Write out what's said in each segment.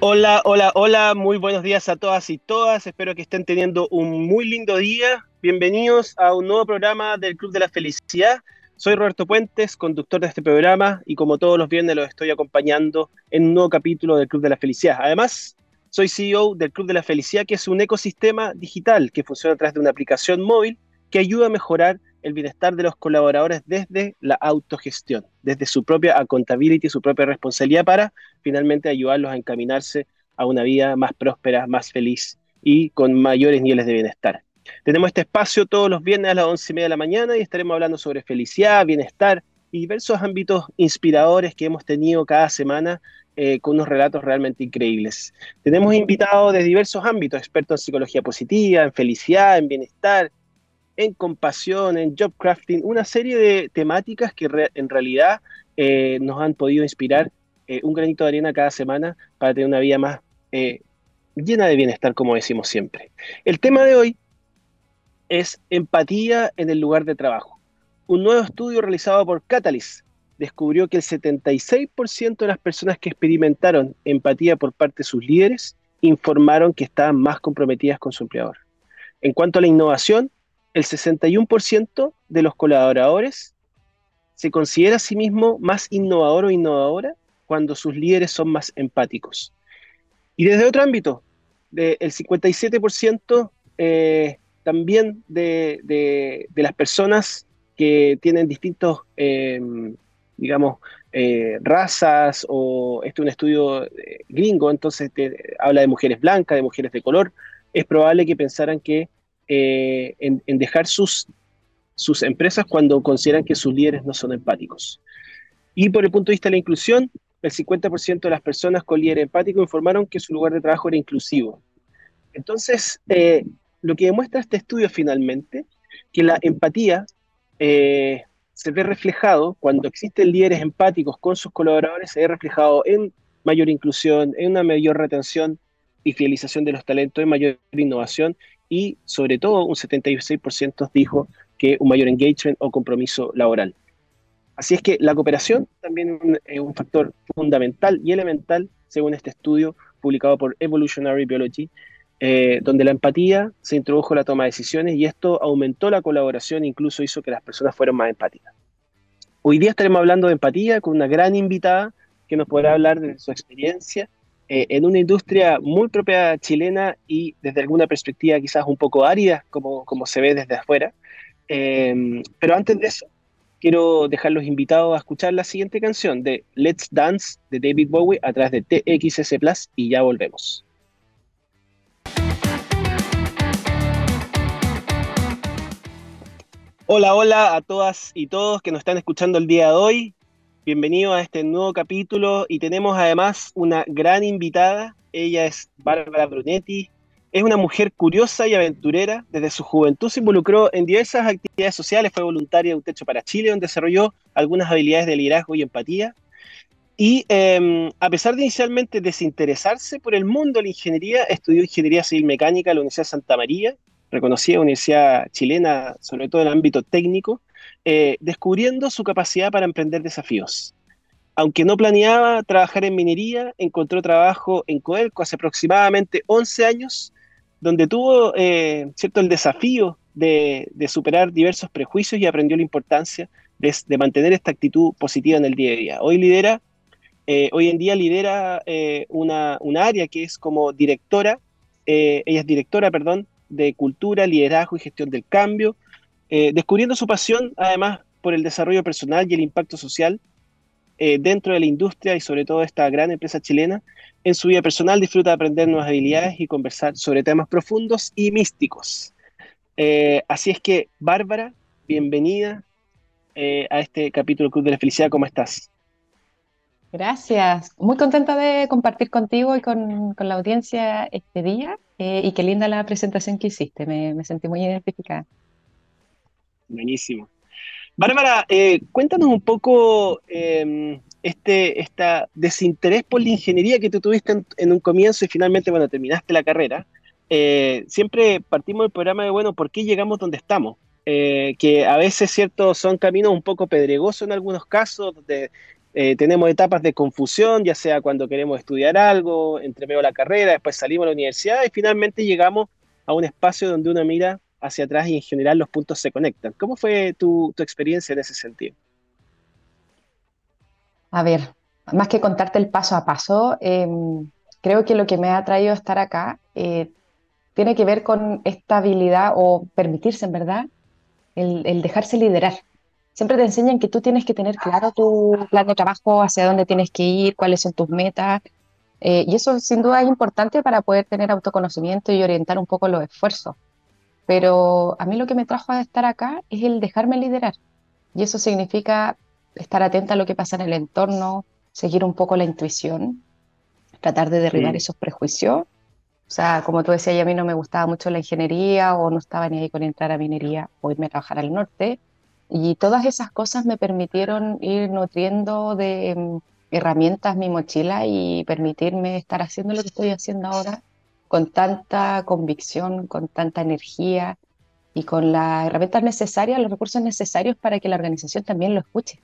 Hola, hola, hola, muy buenos días a todas y todas. Espero que estén teniendo un muy lindo día. Bienvenidos a un nuevo programa del Club de la Felicidad. Soy Roberto Puentes, conductor de este programa, y como todos los viernes los estoy acompañando en un nuevo capítulo del Club de la Felicidad. Además, soy CEO del Club de la Felicidad, que es un ecosistema digital que funciona a través de una aplicación móvil que ayuda a mejorar el bienestar de los colaboradores desde la autogestión, desde su propia accountability, su propia responsabilidad para finalmente ayudarlos a encaminarse a una vida más próspera, más feliz y con mayores niveles de bienestar. Tenemos este espacio todos los viernes a las once y media de la mañana y estaremos hablando sobre felicidad, bienestar y diversos ámbitos inspiradores que hemos tenido cada semana eh, con unos relatos realmente increíbles. Tenemos invitados de diversos ámbitos, expertos en psicología positiva, en felicidad, en bienestar, en compasión, en job crafting, una serie de temáticas que en realidad eh, nos han podido inspirar eh, un granito de arena cada semana para tener una vida más eh, llena de bienestar, como decimos siempre. El tema de hoy es empatía en el lugar de trabajo. Un nuevo estudio realizado por Catalyst descubrió que el 76% de las personas que experimentaron empatía por parte de sus líderes informaron que estaban más comprometidas con su empleador. En cuanto a la innovación, el 61% de los colaboradores se considera a sí mismo más innovador o innovadora cuando sus líderes son más empáticos. Y desde otro ámbito, el 57% eh, también de, las personas que tienen distintos, em, digamos, eh, razas, o este es un estudio eh, gringo, entonces habla de mujeres blancas, de mujeres de color, es probable que pensaran que eh, en, dejar sus, sus empresas cuando consideran que sus líderes no son empáticos. Y por el punto de vista de la inclusión, el 50% de las personas con líder empático informaron que su lugar de trabajo era inclusivo. Entonces, eh, lo que demuestra este estudio finalmente, que la empatía eh, se ve reflejado cuando existen líderes empáticos con sus colaboradores, se ve reflejado en mayor inclusión, en una mayor retención y fidelización de los talentos, en mayor innovación y sobre todo un 76% dijo que un mayor engagement o compromiso laboral. Así es que la cooperación también es un, factor fundamental y elemental según este estudio publicado por Evolutionary Biology, eh, donde la empatía se introdujo en la toma de decisiones y esto aumentó la colaboración, incluso hizo que las personas fueran más empáticas. Hoy día estaremos hablando de empatía con una gran invitada que nos podrá hablar de su experiencia eh, en una industria muy propia chilena y desde alguna perspectiva quizás un poco árida, como, como se ve desde afuera. Em, pero antes de eso, quiero dejar los invitados a escuchar la siguiente canción de Let's Dance de David Bowie a través de TXS Plus y ya volvemos. Hola, hola a todas y todos que nos están escuchando el día de hoy. Bienvenido a este nuevo capítulo y tenemos además una gran invitada. Ella es Bárbara Brunetti. Es una mujer curiosa y aventurera. Desde su juventud se involucró en diversas actividades sociales. Fue voluntaria de Un Techo para Chile, donde desarrolló algunas habilidades de liderazgo y empatía. Y em, a pesar de inicialmente desinteresarse por el mundo de la ingeniería, estudió ingeniería civil mecánica en la Universidad de Santa María, reconocida universidad chilena, sobre todo en el ámbito técnico, eh, descubriendo su capacidad para emprender desafíos. Aunque no planeaba trabajar en minería, encontró trabajo en Coelco hace aproximadamente 11 años, donde tuvo eh, cierto el desafío de, superar diversos prejuicios y aprendió la importancia de, mantener esta actitud positiva en el día a día. Hoy lidera, eh, hoy en día lidera una, una, área que es como directora, ella es directora, perdón, de cultura, liderazgo y gestión del cambio, eh, descubriendo su pasión además por el desarrollo personal y el impacto social eh, dentro de la industria y sobre todo esta gran empresa chilena. En su vida personal disfruta de aprender nuevas habilidades y conversar sobre temas profundos y místicos. Eh, así es que, Bárbara, bienvenida a este capítulo Club de la Felicidad. ¿Cómo estás? Gracias. Muy contenta de compartir contigo y con, con la audiencia este día. y qué linda la presentación que hiciste. Me, me sentí muy identificada. Buenísimo. Bárbara, eh, cuéntanos un poco eh, este esta desinterés por la ingeniería que tú tuviste en, un comienzo y finalmente, bueno, terminaste la carrera. Eh, siempre partimos del programa de, bueno, ¿por qué llegamos donde estamos? Eh, que a veces, cierto, son caminos un poco pedregosos en algunos casos, donde eh, tenemos etapas de confusión, ya sea cuando queremos estudiar algo, entre medio la carrera, después salimos a la universidad y finalmente llegamos a un espacio donde uno mira hacia atrás y en general los puntos se conectan. ¿Cómo fue tu, experiencia en ese sentido? A ver, más que contarte el paso a paso, em, creo que lo que me ha traído a estar acá eh, tiene que ver con esta habilidad o permitirse, en verdad, el, dejarse liderar. Siempre te enseñan que tú tienes que tener claro tu plan de trabajo, hacia dónde tienes que ir, cuáles son tus metas. Eh, y eso sin duda es importante para poder tener autoconocimiento y orientar un poco los esfuerzos. Pero a mí lo que me trajo a estar acá es el dejarme liderar. Y eso significa estar atenta a lo que pasa en el entorno, seguir un poco la intuición, tratar de derribar esos prejuicios o sea, como tú decías, a mí no me gustaba mucho la ingeniería o no estaba ni ahí con entrar a minería o irme a trabajar al norte. Y todas esas cosas me permitieron ir nutriendo de mm, herramientas mi mochila y permitirme estar haciendo lo que estoy haciendo ahora con tanta convicción, con tanta energía y con las herramientas necesarias, los recursos necesarios para que la organización también lo escuche.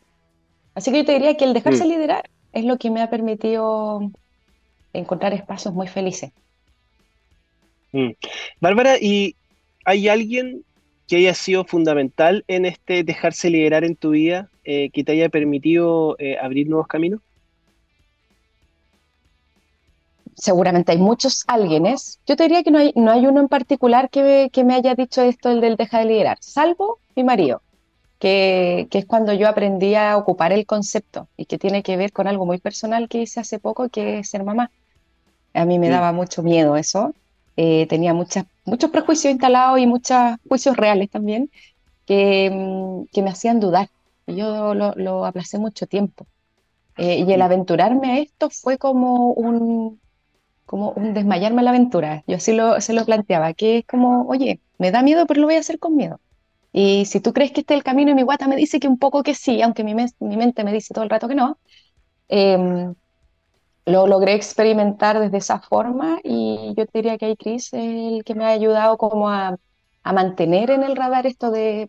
Así que yo te diría que el dejarse liderar es lo que me ha permitido encontrar espacios muy felices. Mm. Bárbara, ¿y hay alguien que haya sido fundamental en este dejarse liderar en tu vida, eh, que te haya permitido eh, abrir nuevos caminos? Seguramente hay muchos alguienes. Yo te diría que no hay, no hay uno en particular que me, haya dicho esto, el del dejar de liderar, salvo mi marido, que, que, es cuando yo aprendí a ocupar el concepto y que tiene que ver con algo muy personal que hice hace poco, que es ser mamá. A mí me daba mucho miedo eso eh, tenía muchas, muchos prejuicios instalados y muchos juicios reales también que, mm, que me hacían dudar. Yo lo, lo aplacé mucho tiempo. Eh, y el aventurarme a esto fue como un, como un desmayarme a la aventura. Yo así lo, se lo planteaba, que es como, oye, me da miedo, pero lo voy a hacer con miedo. Y si tú crees que este es el camino y mi guata me dice que un poco que sí, aunque mi, mi mente me dice todo el rato que no, eh, lo logré experimentar desde esa forma y yo te diría que ahí Chris es el que me ha ayudado como a, mantener en el radar esto de,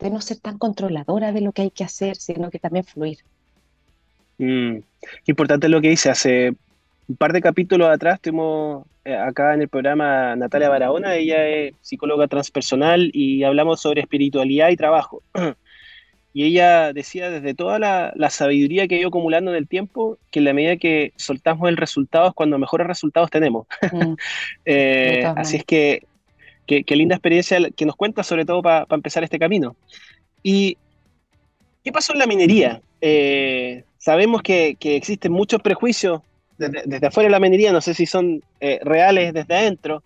no ser tan controladora de lo que hay que hacer, sino que también fluir. Mm, importante lo que dice. Hace un par de capítulos atrás tuvimos eh, acá en el programa Natalia Barahona, ella es psicóloga transpersonal y hablamos sobre espiritualidad y trabajo. Y ella decía desde toda la, sabiduría que he ido acumulando en el tiempo, que en la medida que soltamos el resultado es cuando mejores resultados tenemos. Mm. Eh, así es que qué linda experiencia que nos cuenta, sobre todo para empezar este camino. ¿Y qué pasó en la minería? Eh, sabemos que, existen muchos prejuicios desde, afuera de la minería, no sé si son eh, reales desde adentro,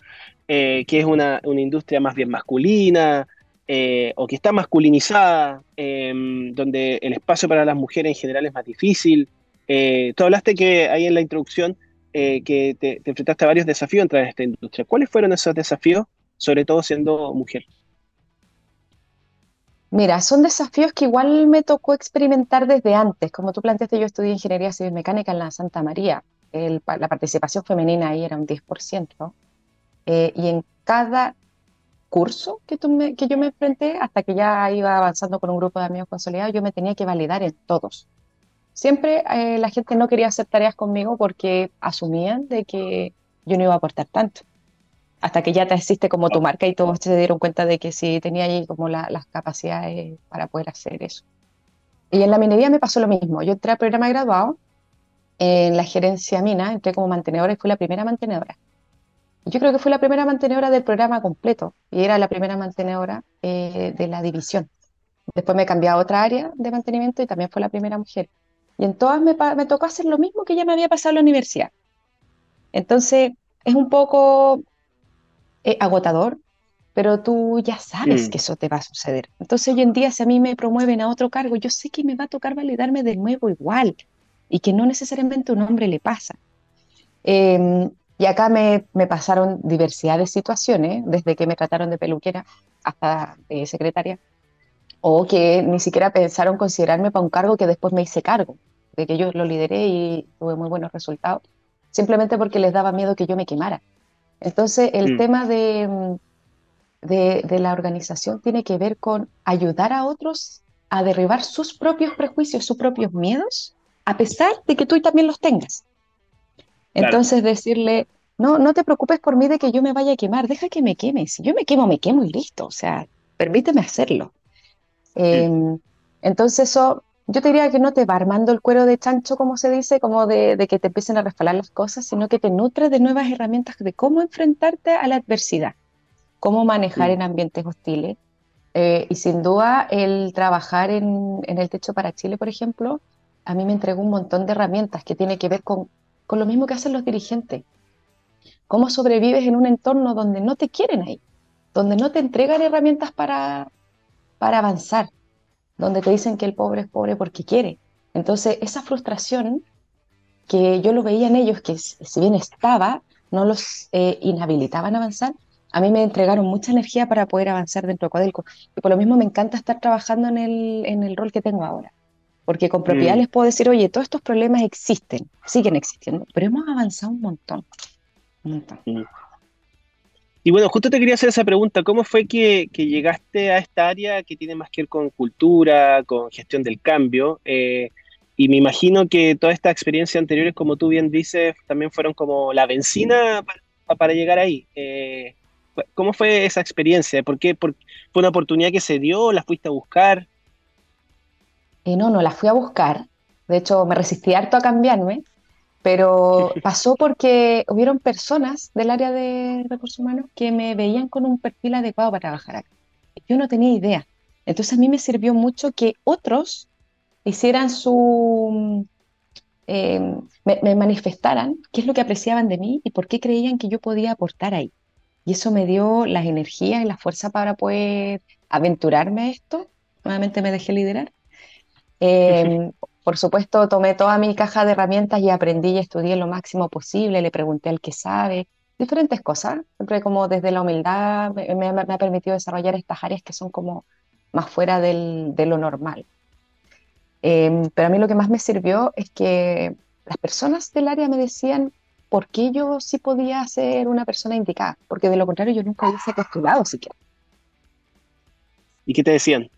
que es una, industria más bien masculina, eh, o que está masculinizada, em, donde el espacio para las mujeres en general es más difícil. Eh, tú hablaste que ahí en la introducción eh, que te, enfrentaste a varios desafíos en esta industria. ¿Cuáles fueron esos desafíos, sobre todo siendo mujer? Mira, son desafíos que igual me tocó experimentar desde antes. Como tú planteaste, yo estudié Ingeniería Civil Mecánica en la Santa María. La participación femenina ahí era un 10%. y en cada curso que, que yo me enfrenté, hasta que ya iba avanzando con un grupo de amigos consolidados, yo me tenía que validar en todos. Siempre eh, la gente no quería hacer tareas conmigo porque asumían de que yo no iba a aportar tanto. Hasta que ya te existe como tu marca y todos se dieron cuenta de que sí tenía ahí como las capacidades para poder hacer eso. Y en la minería me pasó lo mismo. Yo entré al programa graduado en la gerencia mina, entré como mantenedora y fui la primera mantenedora. Yo creo que fue la primera mantenedora del programa completo y era la primera mantenedora eh, de la división. Después me cambié a otra área de mantenimiento y también fue la primera mujer. Y en todas me, tocó hacer lo mismo que ya me había pasado en la universidad. Entonces es un poco eh, agotador, pero tú ya sabes mm. que eso te va a suceder. Entonces hoy en día si a mí me promueven a otro cargo, yo sé que me va a tocar validarme de nuevo igual y que no necesariamente un hombre le pasa. Eh, y acá me, me, pasaron diversidad de situaciones, desde que me trataron de peluquera hasta de secretaria, o que ni siquiera pensaron considerarme para un cargo que después me hice cargo, de que yo lo lideré y tuve muy buenos resultados, simplemente porque les daba miedo que yo me quemara. Entonces, el mm. tema de, de, de la organización tiene que ver con ayudar a otros a derribar sus propios prejuicios, sus propios miedos a pesar de que tú también los tengas. Entonces decirle, no, no te preocupes por mí de que yo me vaya a quemar, deja que me queme. Si yo me quemo, me quemo y listo. O sea, permíteme hacerlo. Em, entonces eso, yo te diría que no te va armando el cuero de chancho, como se dice, como de, que te empiecen a resfalar las cosas, sino que te nutre de nuevas herramientas de cómo enfrentarte a la adversidad, cómo manejar en ambientes hostiles. Eh, y sin duda el trabajar en, en el Techo para Chile, por ejemplo, a mí me entregó un montón de herramientas que tiene que ver con, con lo mismo que hacen los dirigentes. ¿Cómo sobrevives en un entorno donde no te quieren ahí? Donde no te entregan herramientas para, para avanzar, donde te dicen que el pobre es pobre porque quiere. Entonces, esa frustración que yo lo veía en ellos, que si bien estaba, no los eh, inhabilitaban a avanzar, a mí me entregaron mucha energía para poder avanzar dentro de Codelco. Y por lo mismo me encanta estar trabajando en el, en el rol que tengo ahora. Porque con propiedad mm. les puedo decir, oye, todos estos problemas existen, siguen existiendo, pero hemos avanzado un montón. Un montón. Mm. Y bueno, justo te quería hacer esa pregunta, ¿cómo fue que, llegaste a esta área que tiene más que ver con cultura, con gestión del cambio? Eh, y me imagino que todas estas experiencias anteriores, como tú bien dices, también fueron como la benzina para, llegar ahí. Eh, ¿Cómo fue esa experiencia? ¿Por qué? ¿Fue una oportunidad que se dio? ¿La fuiste a buscar? Eh, no, no, la fui a buscar. De hecho, me resistí harto a cambiarme pero pasó porque hubieron personas del área de recursos humanos que me veían con un perfil adecuado para trabajar acá. Yo no tenía idea. Entonces a mí me sirvió mucho que otros hicieran su... Eh, me, manifestaran qué es lo que apreciaban de mí y por qué creían que yo podía aportar ahí. Y eso me dio las energías y la fuerza para poder aventurarme a esto. Nuevamente me dejé liderar. Eh, por supuesto, tomé toda mi caja de herramientas y aprendí y estudié lo máximo posible, le pregunté al que sabe, diferentes cosas, siempre como desde la humildad me, ha permitido desarrollar estas áreas que son como más fuera de lo normal. Em, pero a mí lo que más me sirvió es que las personas del área me decían por qué yo sí podía ser una persona indicada, porque de lo contrario yo nunca hubiese postulado siquiera. ¿Y qué te decían?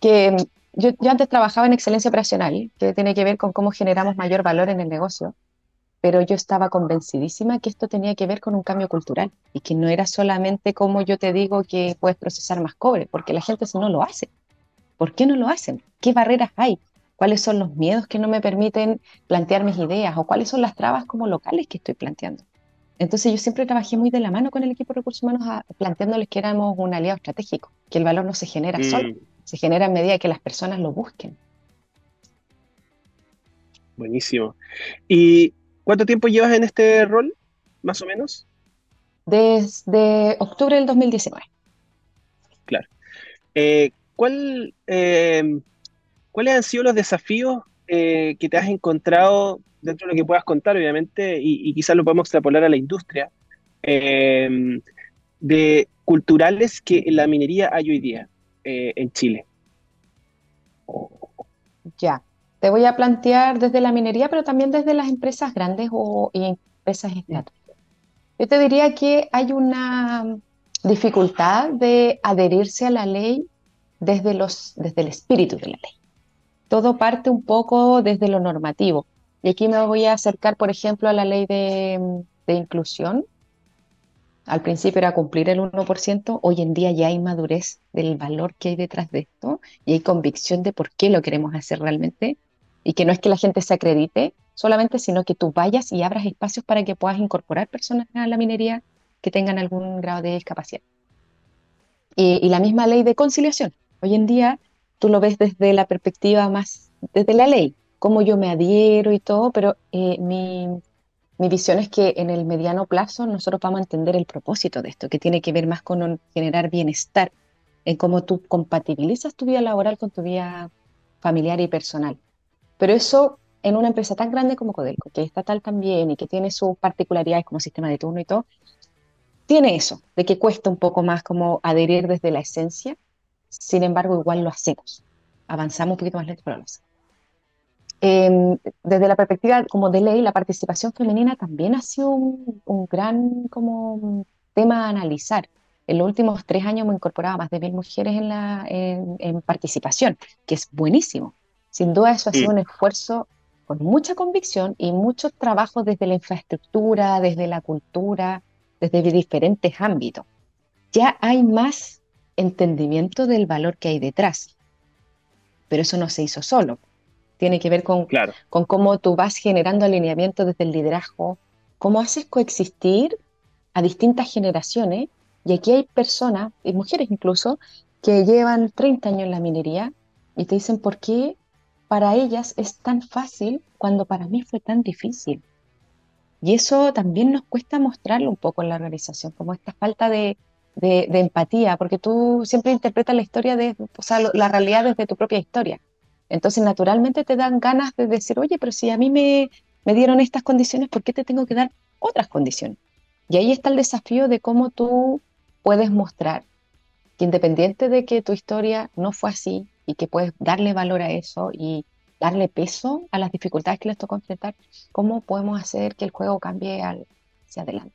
Que yo, antes trabajaba en excelencia operacional, que tiene que ver con cómo generamos mayor valor en el negocio, pero yo estaba convencidísima que esto tenía que ver con un cambio cultural y que no era solamente como yo te digo que puedes procesar más cobre, porque la gente no lo hace. ¿Por qué no lo hacen? ¿Qué barreras hay? ¿Cuáles son los miedos que no me permiten plantear mis ideas? ¿O cuáles son las trabas como locales que estoy planteando? Entonces yo siempre trabajé muy de la mano con el equipo de recursos humanos planteándoles que éramos un aliado estratégico, que el valor no se genera solo, mm se genera a medida que las personas lo busquen. Buenísimo. ¿Y cuánto tiempo llevas en este rol, más o menos? Desde octubre del 2019. Claro. Eh, ¿cuál, eh, ¿Cuáles han sido los desafíos eh, que te has encontrado dentro de lo que puedas contar, obviamente, y, y quizás lo podemos extrapolar a la industria, de culturales que en la minería hay hoy día? Eh, en Chile? Ya, te voy a plantear desde la minería, pero también desde las empresas grandes o empresas estatales. Yo te diría que hay una dificultad de adherirse a la ley desde, los, desde el espíritu de la ley. Todo parte un poco desde lo normativo. Y aquí me voy a acercar, por ejemplo, a la ley de inclusión, al principio era cumplir el 1%, hoy en día ya hay madurez del valor que hay detrás de esto y hay convicción de por qué lo queremos hacer realmente y que no es que la gente se acredite solamente, sino que tú vayas y abras espacios para que puedas incorporar personas a la minería que tengan algún grado de discapacidad. Y, la misma ley de conciliación. Hoy en día tú lo ves desde la perspectiva más, desde la ley, cómo yo me adhiero y todo, pero eh, mi, mi visión es que en el mediano plazo nosotros vamos a entender el propósito de esto, que tiene que ver más con generar bienestar, en cómo tú compatibilizas tu vida laboral con tu vida familiar y personal. Pero eso en una empresa tan grande como Codelco, que es estatal también y que tiene sus particularidades como sistema de turno y todo, tiene eso, de que cuesta un poco más como adherir desde la esencia, sin embargo igual lo hacemos. Avanzamos un poquito más lento, pero lo hacemos. Em, desde la perspectiva como de ley, la participación femenina también ha sido un, gran como tema a analizar. En los últimos tres años hemos incorporado a más de mil mujeres en, la, en, participación, que es buenísimo. Sin duda eso ha sido un esfuerzo con mucha convicción y mucho trabajo desde la infraestructura, desde la cultura, desde diferentes ámbitos. Ya hay más entendimiento del valor que hay detrás, pero eso no se hizo solo. Tiene que ver con, con cómo tú vas generando alineamiento desde el liderazgo, cómo haces coexistir a distintas generaciones. Y aquí hay personas, y mujeres incluso, que llevan 30 años en la minería y te dicen por qué para ellas es tan fácil cuando para mí fue tan difícil. Y eso también nos cuesta mostrarlo un poco en la organización, como esta falta de, empatía, porque tú siempre interpretas la historia de, o sea, la realidad desde tu propia historia. Entonces, naturalmente te dan ganas de decir, oye, pero si a mí me, dieron estas condiciones, ¿por qué te tengo que dar otras condiciones? Y ahí está el desafío de cómo tú puedes mostrar que independiente de que tu historia no fue así y que puedes darle valor a eso y darle peso a las dificultades que les tocó enfrentar, ¿cómo podemos hacer que el juego cambie hacia adelante?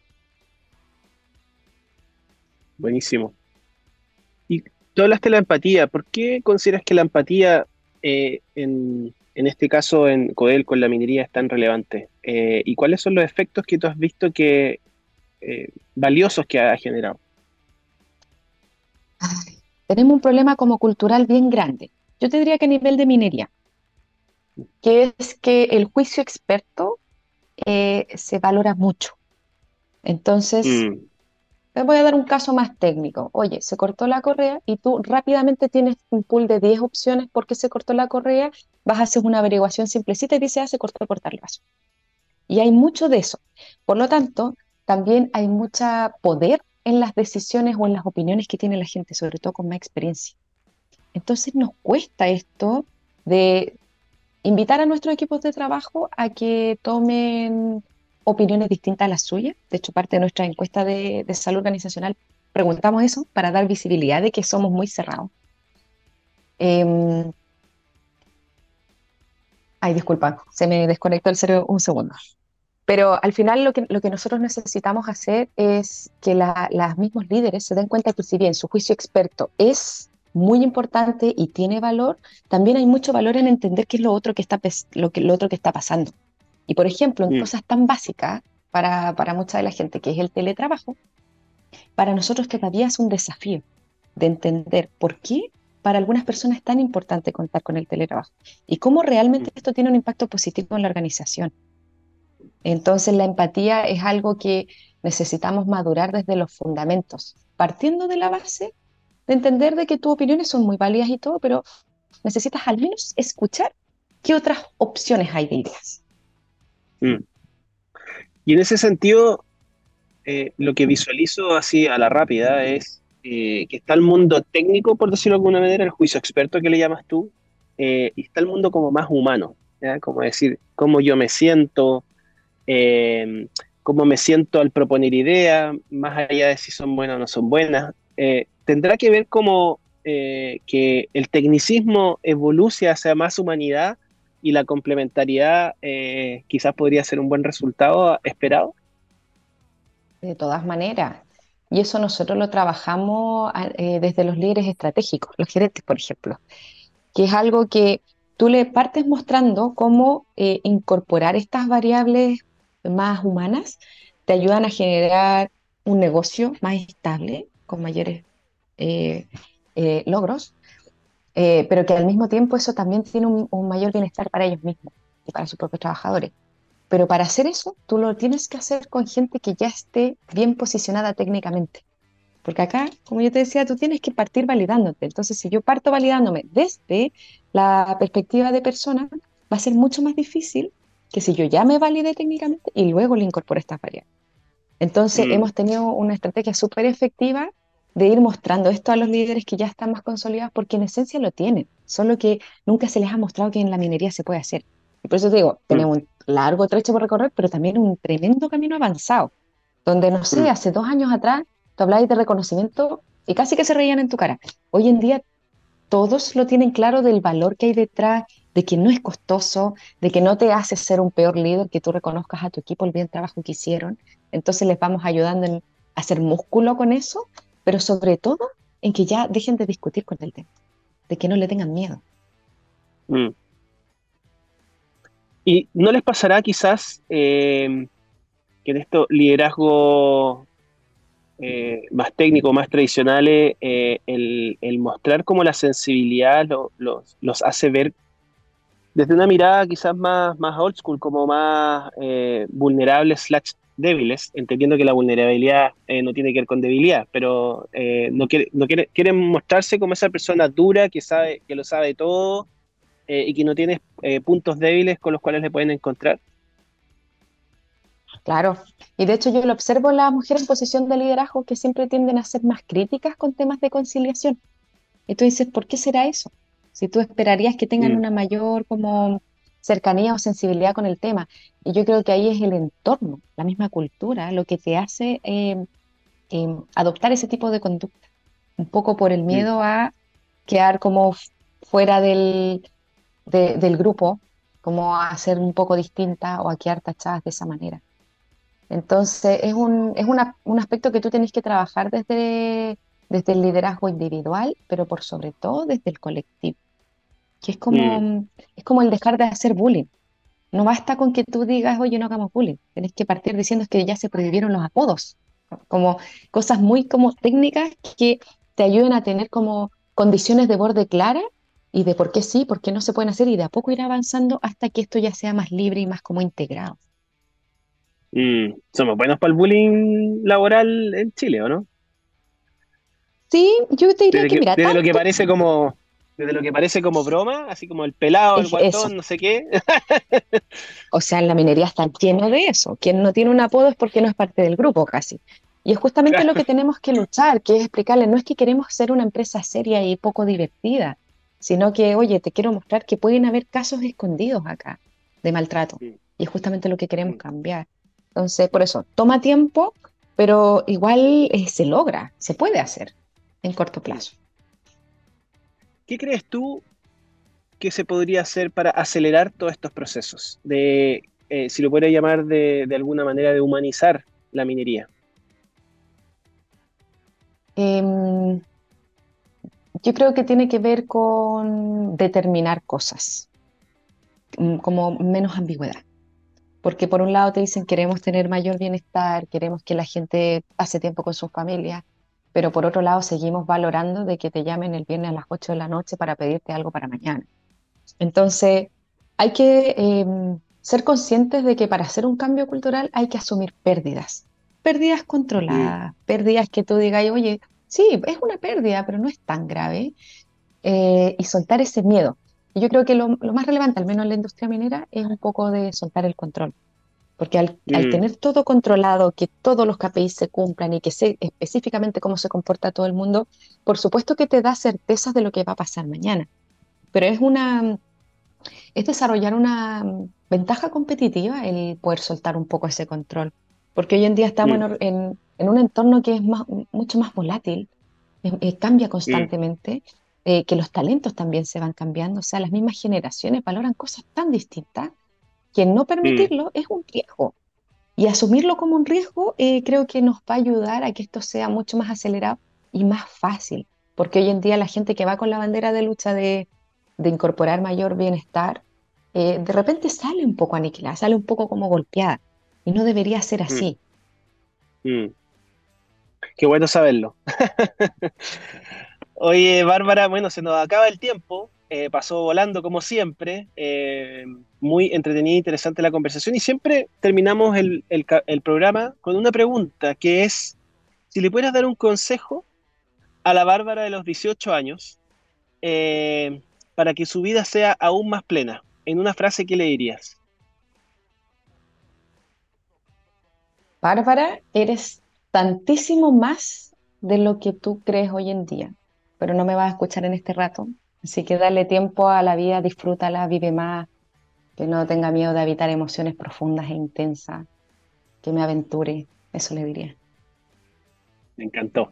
Buenísimo. Y tú hablaste de la empatía. ¿Por qué consideras que la empatía eh, en, este caso en Codel con la minería es tan relevante? Eh, ¿Y cuáles son los efectos que tú has visto que eh, valiosos que ha generado? tenemos un problema como cultural bien grande. Yo te diría que a nivel de minería, que es que el juicio experto se valora mucho. Entonces, mm. Les voy a dar un caso más técnico. Oye, se cortó la correa y tú rápidamente tienes un pool de 10 opciones por qué se cortó la correa, vas a hacer una averiguación simplecita y dices, ah, se cortó cortar el vaso. Y hay mucho de eso. Por lo tanto, también hay mucho poder en las decisiones o en las opiniones que tiene la gente, sobre todo con más experiencia. Entonces nos cuesta esto de invitar a nuestros equipos de trabajo a que tomen opiniones distintas a las suyas. De hecho, parte de nuestra encuesta de, salud organizacional preguntamos eso para dar visibilidad de que somos muy cerrados. Em, ay, disculpa, se me desconectó el cerebro un segundo. Pero al final lo que, lo que nosotros necesitamos hacer es que las mismos líderes se den cuenta que si bien su juicio experto es muy importante y tiene valor, también hay mucho valor en entender qué es que lo lo otro que está pasando. Y por ejemplo, en mm. cosas tan básicas para, para mucha de la gente, que es el teletrabajo, para nosotros todavía es un desafío de entender por qué para algunas personas es tan importante contar con el teletrabajo y cómo realmente mm. esto tiene un impacto positivo en la organización. Entonces la empatía es algo que necesitamos madurar desde los fundamentos, partiendo de la base de entender de que tus opiniones son muy válidas y todo, pero necesitas al menos escuchar qué otras opciones hay de ideas. Mm. Y en ese sentido, eh, lo que visualizo así a la rápida es eh, que está el mundo técnico, por decirlo de alguna manera, el juicio experto que le llamas tú, eh, y está el mundo como más humano, como decir, cómo yo me siento, cómo me siento al proponer ideas, más allá de si son buenas o no son buenas. tendrá que ver como que el tecnicismo evoluce hacia más humanidad y la complementariedad eh, quizás podría ser un buen resultado esperado? De todas maneras. Y eso nosotros lo trabajamos eh, desde los líderes estratégicos, los gerentes, por ejemplo, que es algo que tú le partes mostrando cómo eh, incorporar estas variables más humanas te ayudan a generar un negocio más estable, con mayores logros, eh, pero que al mismo tiempo eso también tiene un, mayor bienestar para ellos mismos y para sus propios trabajadores. Pero para hacer eso, tú lo tienes que hacer con gente que ya esté bien posicionada técnicamente. Porque acá, como yo te decía, tú tienes que partir validándote. Entonces, si yo parto validándome desde la perspectiva de persona, va a ser mucho más difícil que si yo ya me valide técnicamente y luego le incorporo estas variables. Entonces, mm. hemos tenido una estrategia súper efectiva de ir mostrando esto a los líderes que ya están más consolidados, porque en esencia lo tienen, solo que nunca se les ha mostrado que en la minería se puede hacer. Y por eso te digo, mm. tenemos un largo trecho por recorrer, pero también un tremendo camino avanzado, donde, no sé, mm. hace dos años atrás, tú hablabas de reconocimiento y casi que se reían en tu cara. Hoy en día todos lo tienen claro del valor que hay detrás, de que no es costoso, de que no te hace ser un peor líder, que tú reconozcas a tu equipo el bien trabajo que hicieron. Entonces les vamos ayudando a hacer músculo con eso pero sobre todo en que ya dejen de discutir con el tema, de que no le tengan miedo. Mm. ¿Y no les pasará quizás eh, que en esto liderazgo eh, más técnico, más tradicionales, eh, el, mostrar cómo la sensibilidad los hace ver desde una mirada quizás más, más old school, como más eh, vulnerables slash débiles, entendiendo que la vulnerabilidad no tiene que ver con debilidad, pero no, quiere, no quiere, quieren mostrarse como esa persona dura que sabe, que lo sabe todo y que no tiene puntos débiles con los cuales le pueden encontrar. Claro, y de hecho yo lo observo en las mujeres en posición de liderazgo que siempre tienden a ser más críticas con temas de conciliación. Y tú dices, ¿por qué será eso? Si tú esperarías que tengan mm. una mayor como cercanía o sensibilidad con el tema. Y yo creo que ahí es el entorno, la misma cultura, lo que te hace em, em, adoptar ese tipo de conducta. Un poco por el miedo a quedar como fuera del, del grupo, como a ser un poco distinta o a quedar tachadas de esa manera. Entonces, es un, es un aspecto que tú tenés que trabajar desde, desde el liderazgo individual, pero por sobre todo desde el colectivo, que es como, mm. es como el dejar de hacer bullying. No basta con que tú digas, oye, no hagamos bullying. Tenés que partir diciendo que ya se prohibieron los apodos, como cosas muy como técnicas que te ayuden a tener como condiciones de borde clara y de por qué sí, por qué no se pueden hacer y de a poco ir avanzando hasta que esto ya sea más libre y más como integrado. Mm, somos buenos para el bullying laboral en Chile, ¿o no? Sí, yo te diría que, mira, desde lo que parece como desde lo que parece como broma, así como el pelado, el guatón, no sé qué. o sea, en la minería está lleno de eso. Quien no tiene un apodo es porque no es parte del grupo casi. Y es justamente lo que tenemos que luchar, que es explicarle, no es que queremos ser una empresa seria y poco divertida, sino que, oye, te quiero mostrar que pueden haber casos escondidos acá de maltrato. Y es justamente lo que queremos cambiar. Entonces, por eso, toma tiempo, pero igual eh, se logra, se puede hacer en corto plazo. ¿Qué crees tú que se podría hacer para acelerar todos estos procesos? De, eh, si lo pudiera llamar de, alguna manera, de humanizar la minería. Em, yo creo que tiene que ver con determinar cosas, mm, como menos ambigüedad porque por un lado te dicen queremos tener mayor bienestar, queremos que la gente pase tiempo con sus familias, pero por otro lado seguimos valorando de que te llamen el viernes a las 8 de la noche para pedirte algo para mañana. Entonces, hay que em, ser conscientes de que para hacer un cambio cultural hay que asumir pérdidas, pérdidas controladas, pérdidas que tú digas, oye, sí, es una pérdida, pero no es tan grave, eh, y soltar ese miedo. Y yo creo que lo, más relevante, al menos en la industria minera, es un poco de soltar el control. Porque al, mm. tener todo controlado, que todos los KPIs se cumplan y que sé específicamente cómo se comporta todo el mundo, por supuesto que te da certezas de lo que va a pasar mañana. Pero es una es desarrollar una ventaja competitiva el poder soltar un poco ese control. Porque hoy en día estamos mm. en, en, un entorno que es más, mucho más volátil, eh, eh, cambia constantemente. Eh, que los talentos también se van cambiando, o sea, las mismas generaciones valoran cosas tan distintas que no permitirlo es un riesgo. Y asumirlo como un riesgo eh, creo que nos va a ayudar a que esto sea mucho más acelerado y más fácil, porque hoy en día la gente que va con la bandera de lucha de, incorporar mayor bienestar, eh, de repente sale un poco aniquilada, sale un poco como golpeada, y no debería ser mm. así. Mm. Qué bueno saberlo. Oye, Bárbara, bueno, se nos acaba el tiempo. Eh, pasó volando como siempre. Eh, muy entretenida e interesante la conversación. Y siempre terminamos el, programa con una pregunta que es: si le pudieras dar un consejo a la Bárbara de los 18 años eh, para que su vida sea aún más plena, en una frase, ¿qué le dirías? Bárbara, eres tantísimo más de lo que tú crees hoy en día pero no me vas a escuchar en este rato. Así que dale tiempo a la vida, disfrútala, vive más, que no tenga miedo de habitar emociones profundas e intensas, que me aventure, eso le diría. Me encantó.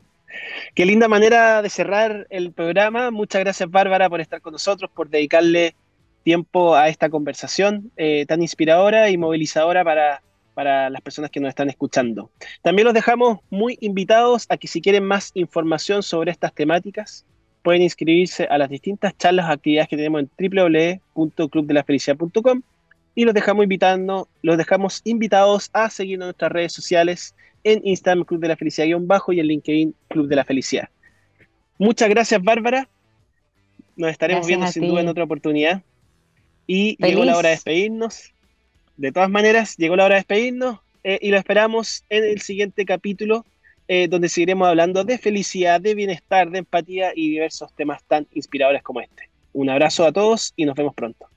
Qué linda manera de cerrar el programa. Muchas gracias Bárbara por estar con nosotros, por dedicarle tiempo a esta conversación eh, tan inspiradora y movilizadora para para las personas que nos están escuchando. También los dejamos muy invitados a que si quieren más información sobre estas temáticas, pueden inscribirse a las distintas charlas o actividades que tenemos en www.clubdelafelicidad.com y los dejamos invitando, los dejamos invitados a seguirnos en nuestras redes sociales en Instagram Club de la Felicidad bajo y en LinkedIn Club de la Felicidad. Muchas gracias, Bárbara. Nos estaremos viendo sin duda en otra oportunidad. Y llegó la hora de despedirnos. De todas maneras, llegó la hora de despedirnos eh, y lo esperamos en el siguiente capítulo, eh, donde seguiremos hablando de felicidad, de bienestar, de empatía y diversos temas tan inspiradores como este. Un abrazo a todos y nos vemos pronto.